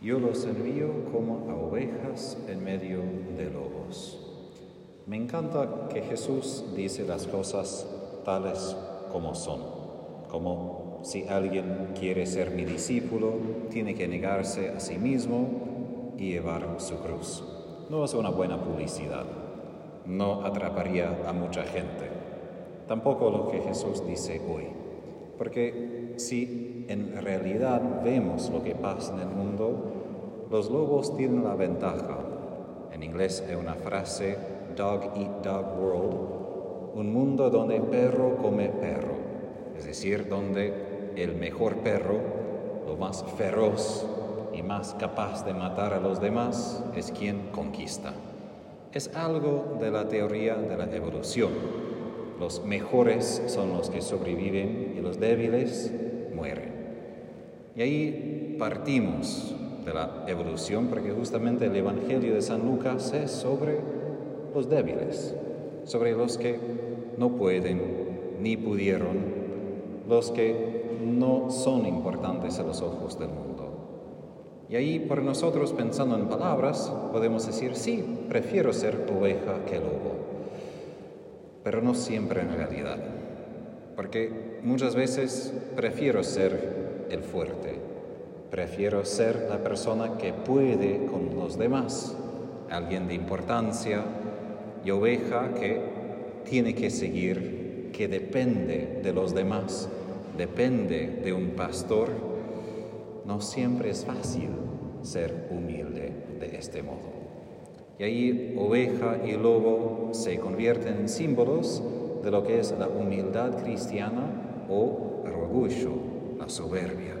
Yo los envío como a ovejas en medio de lobos. Me encanta que Jesús dice las cosas tales como son, como si alguien quiere ser mi discípulo, tiene que negarse a sí mismo y llevar su cruz. No es una buena publicidad, no atraparía a mucha gente. Tampoco lo que Jesús dice hoy, porque si en realidad vemos lo que pasa en el mundo, los lobos tienen la ventaja. En inglés hay una frase, dog eat dog world, un mundo donde perro come perro, es decir, donde el mejor perro, lo más feroz y más capaz de matar a los demás, es quien conquista. Es algo de la teoría de la evolución. Los mejores son los que sobreviven y los débiles mueren. Y ahí partimos de la evolución porque justamente el Evangelio de San Lucas es sobre los débiles, sobre los que no pueden ni pudieron, los que no son importantes a los ojos del mundo. Y ahí por nosotros pensando en palabras podemos decir, sí, prefiero ser oveja que lobo, pero no siempre en realidad, porque muchas veces prefiero ser el fuerte, prefiero ser la persona que puede con los demás, alguien de importancia y oveja que tiene que seguir, que depende de los demás, depende de un pastor no siempre es fácil ser humilde de este modo. Y ahí oveja y lobo se convierten en símbolos de lo que es la humildad cristiana o el orgullo, la soberbia.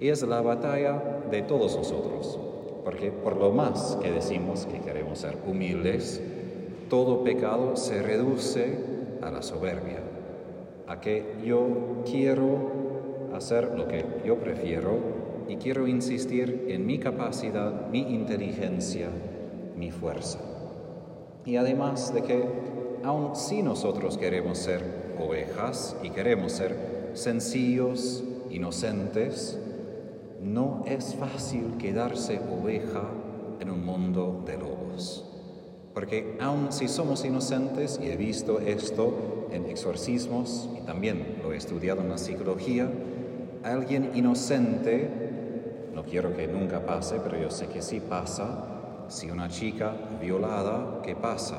Y es la batalla de todos nosotros, porque por lo más que decimos que queremos ser humildes, todo pecado se reduce a la soberbia, a que yo quiero hacer lo que yo prefiero y quiero insistir en mi capacidad, mi inteligencia, mi fuerza. Y además de que, aun si nosotros queremos ser ovejas y queremos ser sencillos, inocentes, no es fácil quedarse oveja en un mundo de lobos. Porque aun si somos inocentes, y he visto esto en exorcismos y también lo he estudiado en la psicología, alguien inocente no quiero que nunca pase, pero yo sé que sí pasa. Si una chica violada, ¿qué pasa?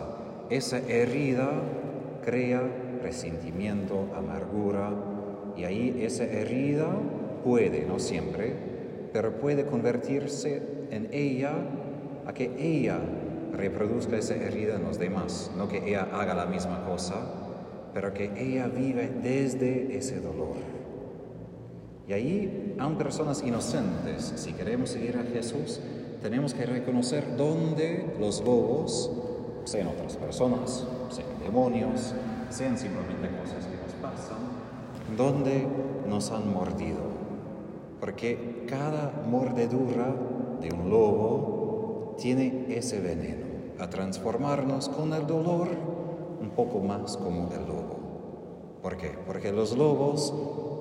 Esa herida crea resentimiento, amargura, y ahí esa herida puede, no siempre, pero puede convertirse en ella a que ella reproduzca esa herida en los demás, no que ella haga la misma cosa, pero que ella vive desde ese dolor. Y ahí, aun personas inocentes, si queremos seguir a Jesús, tenemos que reconocer dónde los lobos, sean otras personas, sean demonios, sean simplemente cosas que nos pasan, dónde nos han mordido. Porque cada mordedura de un lobo tiene ese veneno a transformarnos con el dolor un poco más como el lobo. ¿Por qué? Porque los lobos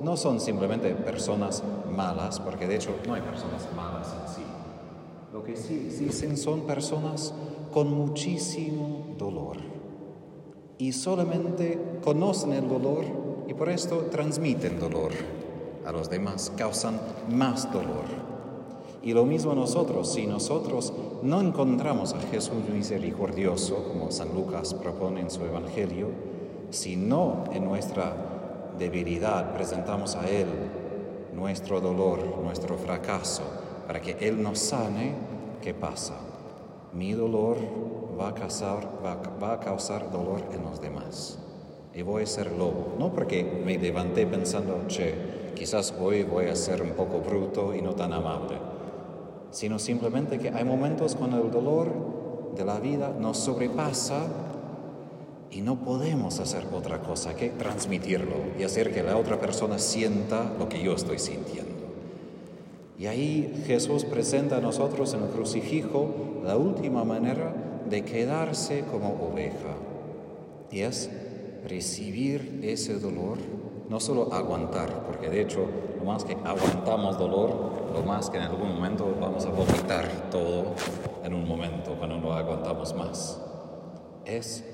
no son simplemente personas malas, porque de hecho no hay personas malas en sí. Que sí dicen son personas con muchísimo dolor. Y solamente conocen el dolor y por esto transmiten dolor a los demás, causan más dolor. Y lo mismo nosotros, si nosotros no encontramos a Jesús misericordioso, como San Lucas propone en su Evangelio, sino en nuestra debilidad presentamos a Él nuestro dolor, nuestro fracaso, para que Él nos sane, ¿qué pasa? Mi dolor va a causar, dolor en los demás. Y voy a ser lobo, no porque me levanté pensando, che, quizás hoy voy a ser un poco bruto y no tan amable, sino simplemente que hay momentos cuando el dolor de la vida nos sobrepasa y no podemos hacer otra cosa que transmitirlo y hacer que la otra persona sienta lo que yo estoy sintiendo. Y ahí Jesús presenta a nosotros en el crucifijo la última manera de quedarse como oveja. Y es recibir ese dolor, no solo aguantar, porque de hecho lo más que aguantamos dolor, lo más que en algún momento vamos a vomitar todo en un momento cuando no aguantamos más. Es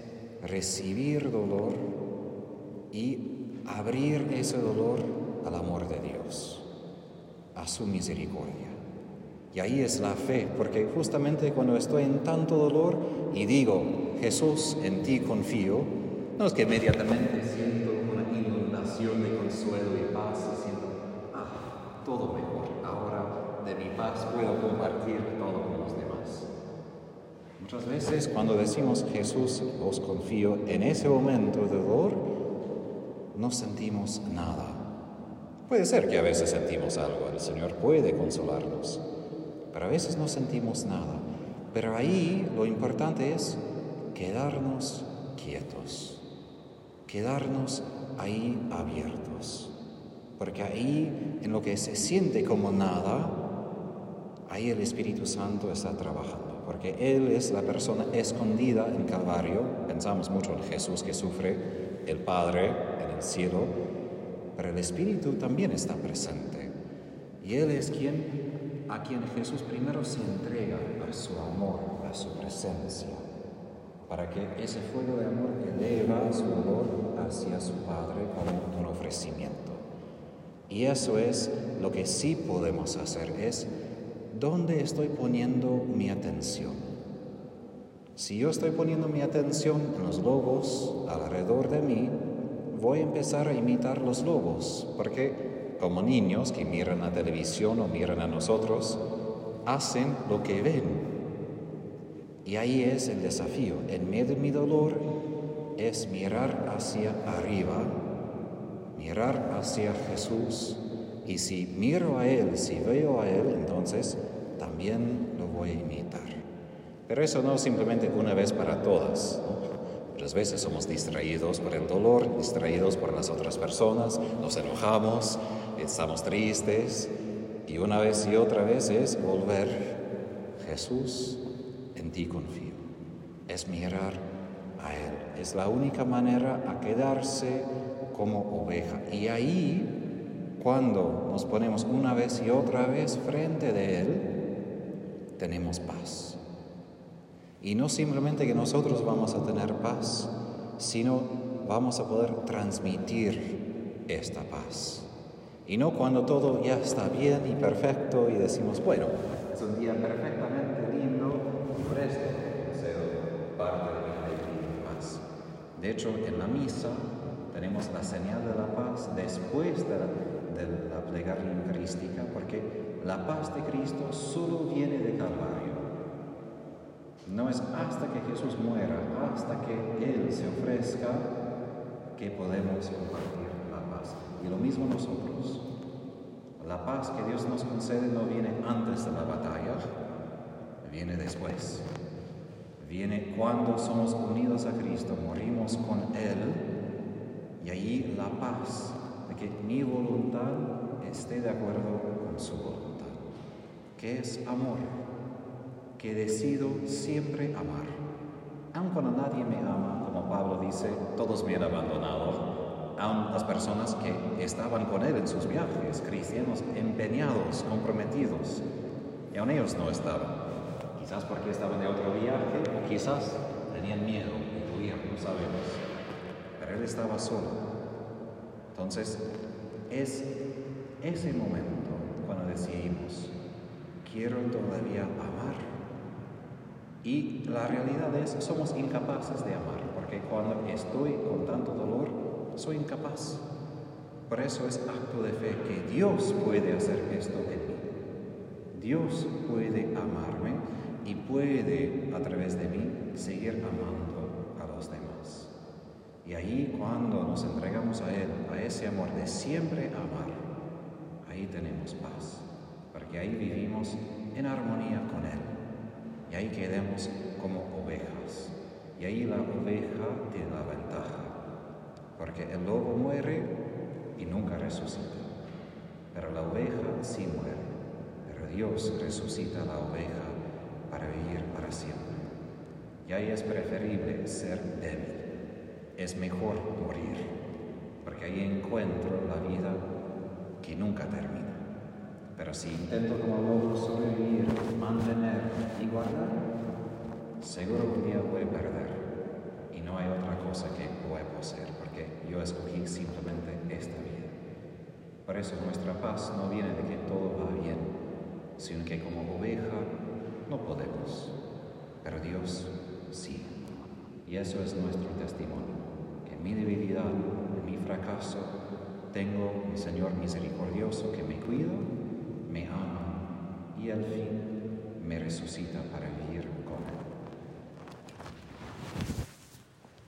recibir dolor y abrir ese dolor al amor de Dios, a su misericordia. Y ahí es la fe, porque justamente cuando estoy en tanto dolor y digo, Jesús, en ti confío, no es que inmediatamente siento una inundación de consuelo y paz y siento, ah, todo mejor, ahora de mi paz puedo compartir todo con los demás. Muchas veces cuando decimos Jesús, os confío, en ese momento de dolor no sentimos nada. Puede ser que a veces sentimos algo, el Señor puede consolarnos, pero a veces no sentimos nada. Pero ahí lo importante es quedarnos quietos, quedarnos ahí abiertos, porque ahí en lo que se siente como nada, ahí el Espíritu Santo está trabajando, porque Él es la persona escondida en Calvario, pensamos mucho en Jesús que sufre, el Padre en el cielo, pero el Espíritu también está presente, y Él es quien a quien Jesús primero se entrega a su amor, a su presencia, para que ese fuego de amor eleva su dolor hacia su Padre como un ofrecimiento. Y eso es lo que sí podemos hacer, es dónde estoy poniendo mi atención. Si yo estoy poniendo mi atención en los lobos alrededor de mí, voy a empezar a imitar los lobos, porque como niños que miran la televisión o miran a nosotros, hacen lo que ven. Y ahí es el desafío. En medio de mi dolor es mirar hacia arriba, mirar hacia Jesús. Y si miro a Él, si veo a Él, entonces también lo voy a imitar. Pero eso no simplemente una vez para todas. Muchas veces somos distraídos por el dolor, distraídos por las otras personas, nos enojamos, estamos tristes y una vez y otra vez es volver. Jesús, en ti confío. Es mirar a Él. Es la única manera a quedarse como oveja. Y ahí, cuando nos ponemos una vez y otra vez frente de Él, tenemos paz. Y no simplemente que nosotros vamos a tener paz, sino vamos a poder transmitir esta paz. Y no cuando todo ya está bien y perfecto y decimos, bueno, es un día perfectamente lindo y por esto cedo parte de mi alegría y paz. De hecho, en la misa tenemos la señal de la paz después de la, de la plegaria eucarística, porque la paz de Cristo solo viene de Calvario. No es hasta que Jesús muera, hasta que Él se ofrezca, que podemos compartir la paz. Y lo mismo nosotros. La paz que Dios nos concede no viene antes de la batalla, viene después. Viene cuando somos unidos a Cristo, morimos con Él, y ahí la paz de que mi voluntad esté de acuerdo con su voluntad, que es amor, que decido siempre amar. Aun cuando nadie me ama, como Pablo dice, todos me han abandonado, a las personas que estaban con él en sus viajes, cristianos empeñados, comprometidos, y aún ellos no estaban. Quizás porque estaban de otro viaje, o quizás tenían miedo y huían, no sabemos. Pero él estaba solo. Entonces, es ese momento cuando decidimos, quiero todavía amar. Y la realidad es, somos incapaces de amar, porque cuando estoy con tanto dolor, soy incapaz. Por eso es acto de fe que Dios puede hacer esto en mí. Dios puede amarme y puede a través de mí seguir amando a los demás. Y ahí cuando nos entregamos a Él, a ese amor de siempre amar, ahí tenemos paz, porque ahí vivimos en armonía con Él. Y ahí quedamos como ovejas. Y ahí la oveja tiene la ventaja porque el lobo muere y nunca resucita, pero la oveja sí muere, pero Dios resucita a la oveja para vivir para siempre. Y ahí es preferible ser débil, es mejor morir, porque ahí encuentro la vida que nunca termina. Si intento como lobo sobrevivir, mantener y guardar, seguro un día voy a perder. Y no hay otra cosa que pueda poseer, porque yo escogí simplemente esta vida. Por eso nuestra paz no viene de que todo va bien, sino que como oveja no podemos, pero Dios sí. Y eso es nuestro testimonio, que en mi debilidad, en mi fracaso, tengo mi Señor misericordioso que me cuida, me ama y al fin me resucita para vivir.